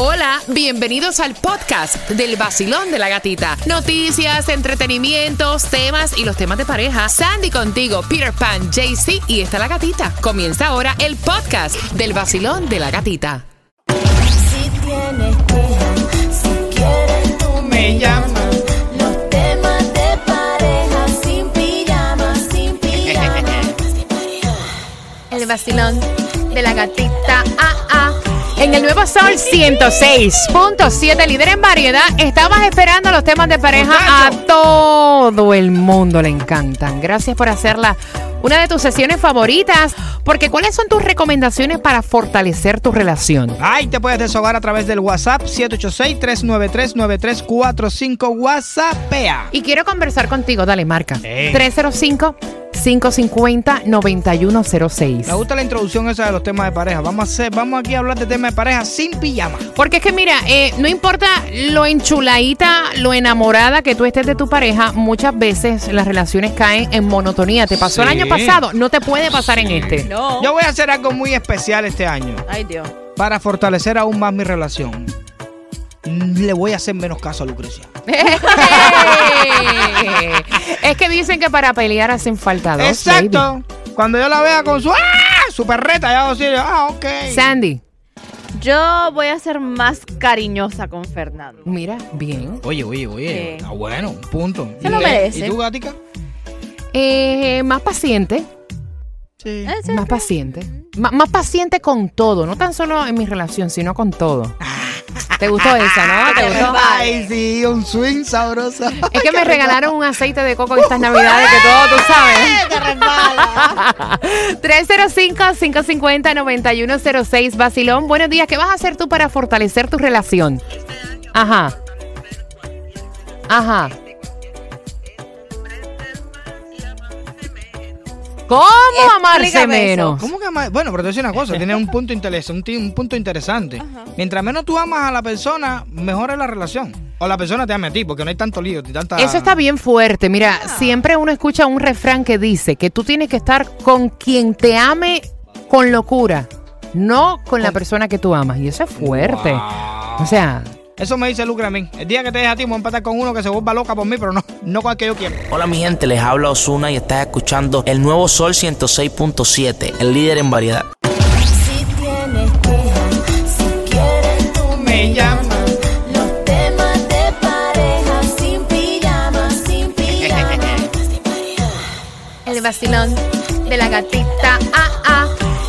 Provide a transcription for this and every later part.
Hola, bienvenidos al podcast del vacilón de la gatita. Noticias, entretenimientos, temas y los temas de pareja. Sandy contigo, Peter Pan, JC y está la gatita. Comienza ahora el podcast del vacilón de la gatita. Si tienes quejas, si quieres tú me llamas. Los temas de pareja sin pijama, sin pijama. El vacilón de la gatita. Ah. En el nuevo Sol 106.7, líder en variedad, estabas esperando los temas de pareja. A todo el mundo le encantan. Gracias por hacerla una de tus sesiones favoritas. Porque ¿cuáles son tus recomendaciones para fortalecer tu relación? Ahí te puedes desahogar a través del WhatsApp 786-393-9345 WhatsAppea. Y quiero conversar contigo, dale, marca. Eh. Sí. 305 550-9106. Me gusta la introducción esa de los temas de pareja. Vamos, a hacer, vamos aquí a hablar de temas de pareja sin pijama. Porque es que mira, eh, no importa lo enchuladita, lo enamorada que tú estés de tu pareja, muchas veces las relaciones caen en monotonía. Te pasó el año pasado, no te puede pasar en este. No. Yo voy a hacer algo muy especial este año. Ay Dios. Para fortalecer aún más mi relación. Le voy a hacer menos caso a Lucrecia. es que dicen que para pelear hacen falta dos. Exacto. Cuando yo la vea con su ¡ah! su perreta, ya voy a decir, ah, ok. Sandy, Yo voy a ser más cariñosa con Fernando. mira, bien. Oye, oye, oye. Sí. Ah, bueno, un punto. Se lo ¿Y- merece. ¿Y tú, Gatica? Eh, más paciente. Sí. Más paciente. M- más paciente con todo. No tan solo en mi relación, sino con todo. ¿Te gustó esa, no? ¿Te gustó? Ay, sí, un swing sabroso. Es que me regalaron un aceite de coco estas navidades que todo, tú sabes. 305-550-9106, Basilón. Buenos días. ¿Qué vas a hacer tú para fortalecer tu relación? Ajá. Ajá. ¿Cómo amarse menos? ¿Cómo que ama- Bueno, pero te voy a decir una cosa, tiene un punto interesante, un, punto interesante. Mientras menos tú amas a la persona, mejor es la relación. O la persona te ama a ti, porque no hay tanto lío, tanta... Eso está bien fuerte. Mira, siempre uno escucha un refrán que dice que tú tienes que estar con quien te ame con locura, no con la persona que tú amas. Y eso es fuerte. Wow. O sea, Eso me dice Lucre a mí. El día que te deje a ti, me voy a empatar con uno que se vuelva loca por mí, pero no, no con el que yo quiero. Hola mi gente, les habla Osuna y estás escuchando el nuevo Sol 106.7, el líder en variedad. Si tienes quejas, si quieres tú me llamas. Los temas de pareja sin pijama, sin pijama. el vacilón de la gatita. Ah.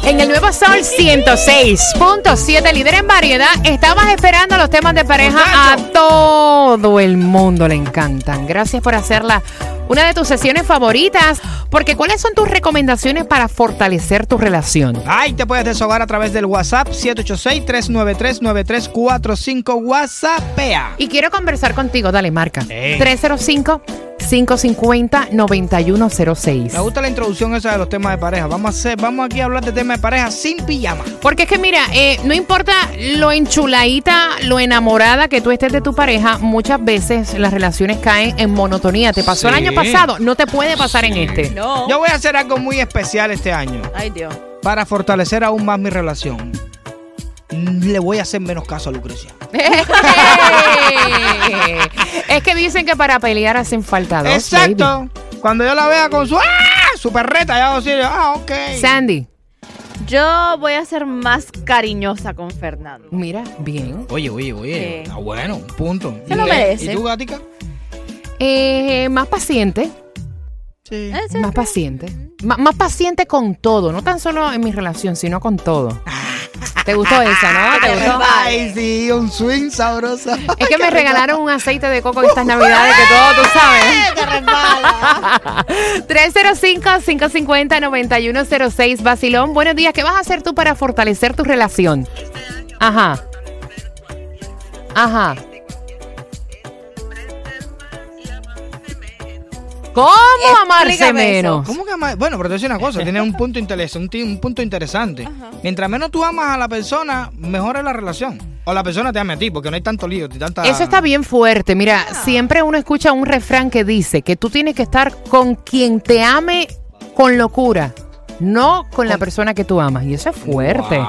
En el nuevo Sol 106.7, líder en variedad, estabas esperando los temas de pareja. A todo el mundo le encantan. Gracias por hacerla una de tus sesiones favoritas. Porque, ¿cuáles son tus recomendaciones para fortalecer tu relación? Ay, te puedes desahogar a través del WhatsApp 786-393-9345 WhatsAppea. Y quiero conversar contigo, dale, marca. Hey. 305 550-9106. Me gusta la introducción esa de los temas de pareja. Vamos a vamos aquí a hablar de temas de pareja sin pijama. Porque es que mira, eh, no importa lo enchuladita, lo enamorada que tú estés de tu pareja, muchas veces las relaciones caen en monotonía. Te pasó el año pasado, no te puede pasar en este. No. Yo voy a hacer algo muy especial este año. Ay Dios. Para fortalecer aún más mi relación le voy a hacer menos caso a Lucrecia. es que dicen que para pelear hacen falta dos. Exacto. Cuando yo la vea con su ¡ah! su perreta, ya voy a decir, ah, ok. Sandy, Yo voy a ser más cariñosa con Fernando. mira, bien. Oye, oye, oye. Ah, bueno, un punto. Se lo ¿Y- merece. ¿Y tú, Gatica? Eh, más paciente. Sí. ¿Eh? Más paciente. Ma- más paciente con todo. No tan solo en mi relación, sino con todo. ¿Te gustó esa, no? ¿Te gustó? Ay, sí, un swing sabroso. Es que me regalaron un aceite de coco estas navidades que todo, tú sabes. 305-550-9106, Basilón. Buenos días. ¿Qué vas a hacer tú para fortalecer tu relación? Ajá. Ajá. ¿Cómo amarse menos? ¿Cómo que Bueno, pero te voy a decir una cosa, tiene un punto interesante, un, punto interesante. Mientras menos tú amas a la persona, mejor es la relación. O la persona te ama a ti, porque no hay tanto lío, tanta... Eso está bien fuerte. Mira, siempre uno escucha un refrán que dice que tú tienes que estar con quien te ame con locura, no con la persona que tú amas. Y eso es fuerte. Wow.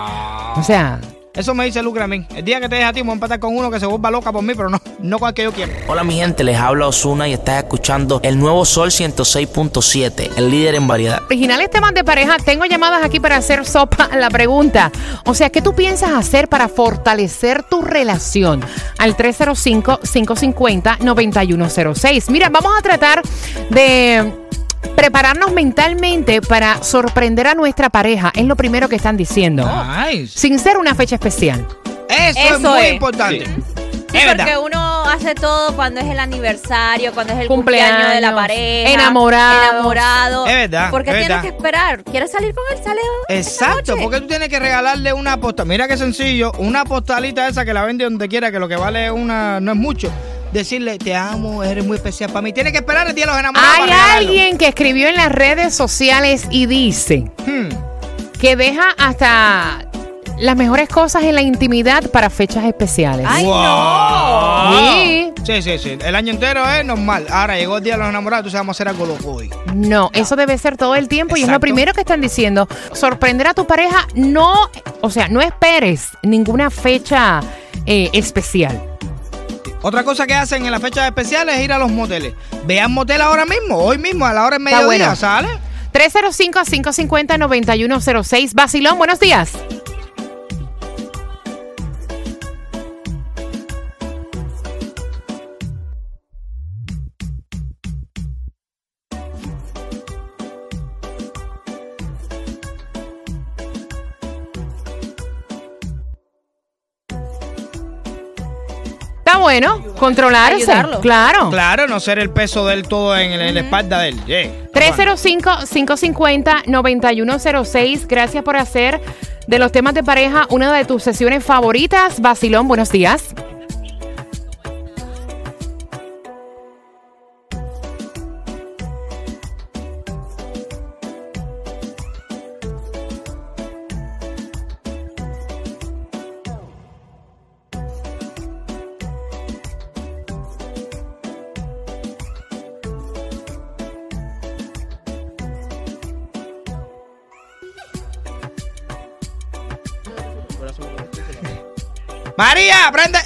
O sea, Eso me dice Lucre a mí. El día que te deje a ti, me voy a empatar con uno que se vuelva loca por mí, pero no, no con el que yo quiero. Hola mi gente, les habla Osuna y estás escuchando el nuevo Sol 106.7, el líder en variedad. Originales temas de pareja, tengo llamadas aquí para hacer sopa a la pregunta. O sea, ¿qué tú piensas hacer para fortalecer tu relación? Al 305-550-9106. Mira, vamos a tratar de prepararnos mentalmente para sorprender a nuestra pareja. Es lo primero que están diciendo. Nice. Sin ser una fecha especial. Eso, es muy es. importante. Sí, Es porque verdad. uno hace todo cuando es el aniversario, cuando es el Cumpleaños, cumpleaños, de la pareja. enamorados. Enamorado. Es verdad, Porque es tienes verdad. que esperar. ¿Quieres salir con él? Sale. Exacto, porque tú tienes que regalarle una postal. Mira qué sencillo, una postalita esa que la vende donde quiera, que lo que vale es una, no es mucho. Decirle, te amo, eres muy especial para mí. Tienes que esperar el día de los enamorados. Hay para alguien que escribió en las redes sociales y dice Hmm. que deja hasta las mejores cosas en la intimidad para fechas especiales. ¡Ay, Wow. no! Sí. Sí, sí, sí. El año entero es normal. Ahora llegó el día de los enamorados, entonces vamos a hacer algo loco hoy. No, eso debe ser todo el tiempo y es lo primero que están diciendo. Sorprender a tu pareja, no, o sea, no esperes ninguna fecha eh, especial. Otra cosa que hacen en las fechas especiales es ir a los moteles. Vean motel ahora mismo, hoy mismo, a la hora del mediodía. ¿sale? 305-550-9106. Basilón, buenos días. Bueno, controlarse. Ayudarlo. Claro. Claro, no ser el peso del todo en, el- en la espalda de él. Yeah. 305-550-9106. Gracias por hacer de los temas de pareja una de tus sesiones favoritas. Basilón, buenos días. María, prende.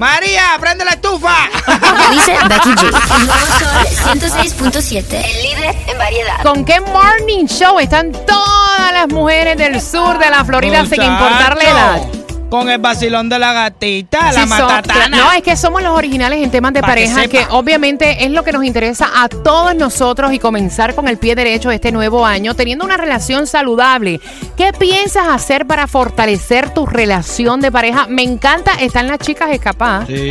María, prende la estufa. Dice Becky G. El nuevo Sol 106.7. El líder en variedad. ¿Con qué morning show están todas las mujeres del sur de la Florida sin importar la edad? Con el vacilón de la gatita, la son- matatana. no, es que somos los originales en temas de Pa' pareja, que, obviamente es lo que nos interesa a todos nosotros y comenzar con el pie derecho este nuevo año, teniendo una relación saludable. ¿Qué piensas hacer para fortalecer tu relación de pareja? Me encanta, están las chicas escapadas. Sí.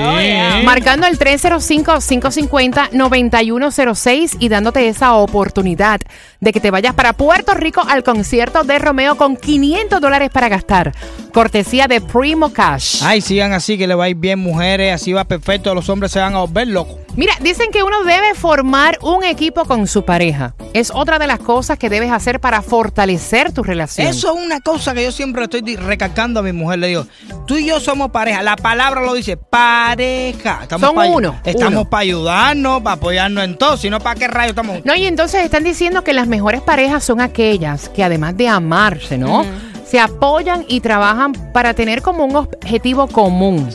Marcando el 305-550-9106 y dándote esa oportunidad de que te vayas para Puerto Rico al concierto de Romeo con 500 dólares para gastar. Cortesía de Primo Cash. Ay, sigan así, que le va a ir bien, mujeres. Así va perfecto. Los hombres se van a volver locos. Mira, dicen que uno debe formar un equipo con su pareja. Es otra de las cosas que debes hacer para fortalecer tu relación. Eso es una cosa que yo siempre estoy recalcando a mi mujer. Le digo, tú y yo somos pareja. La palabra lo dice, pareja. Estamos Son uno, Estamos para ayudarnos, para apoyarnos en todo. Si no, ¿para qué rayos estamos? No, y entonces están diciendo que las mejores parejas son aquellas que además de amarse, ¿no? Se apoyan y trabajan para tener como un objetivo común.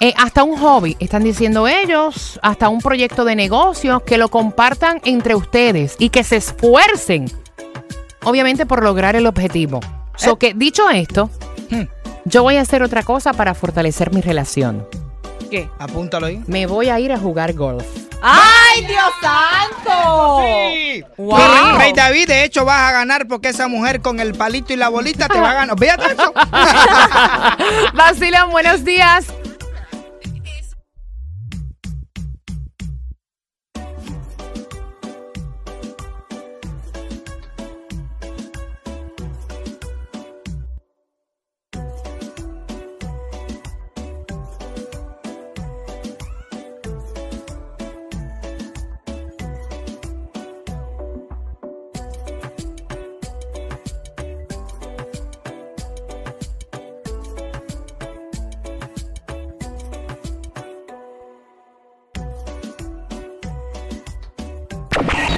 Eh, hasta un hobby, están diciendo ellos, hasta un proyecto de negocios, que lo compartan entre ustedes y que se esfuercen, obviamente, por lograr el objetivo. So que, dicho esto, Hmm. yo voy a hacer otra cosa para fortalecer mi relación. ¿Qué? Apúntalo ahí. Me voy a ir a jugar golf. ¡Ay, Dios santo! Wow. Rey, Rey David, de hecho, vas a ganar porque esa mujer con el palito y la bolita te va a ganar. Fíjate eso. Basilón, buenos días.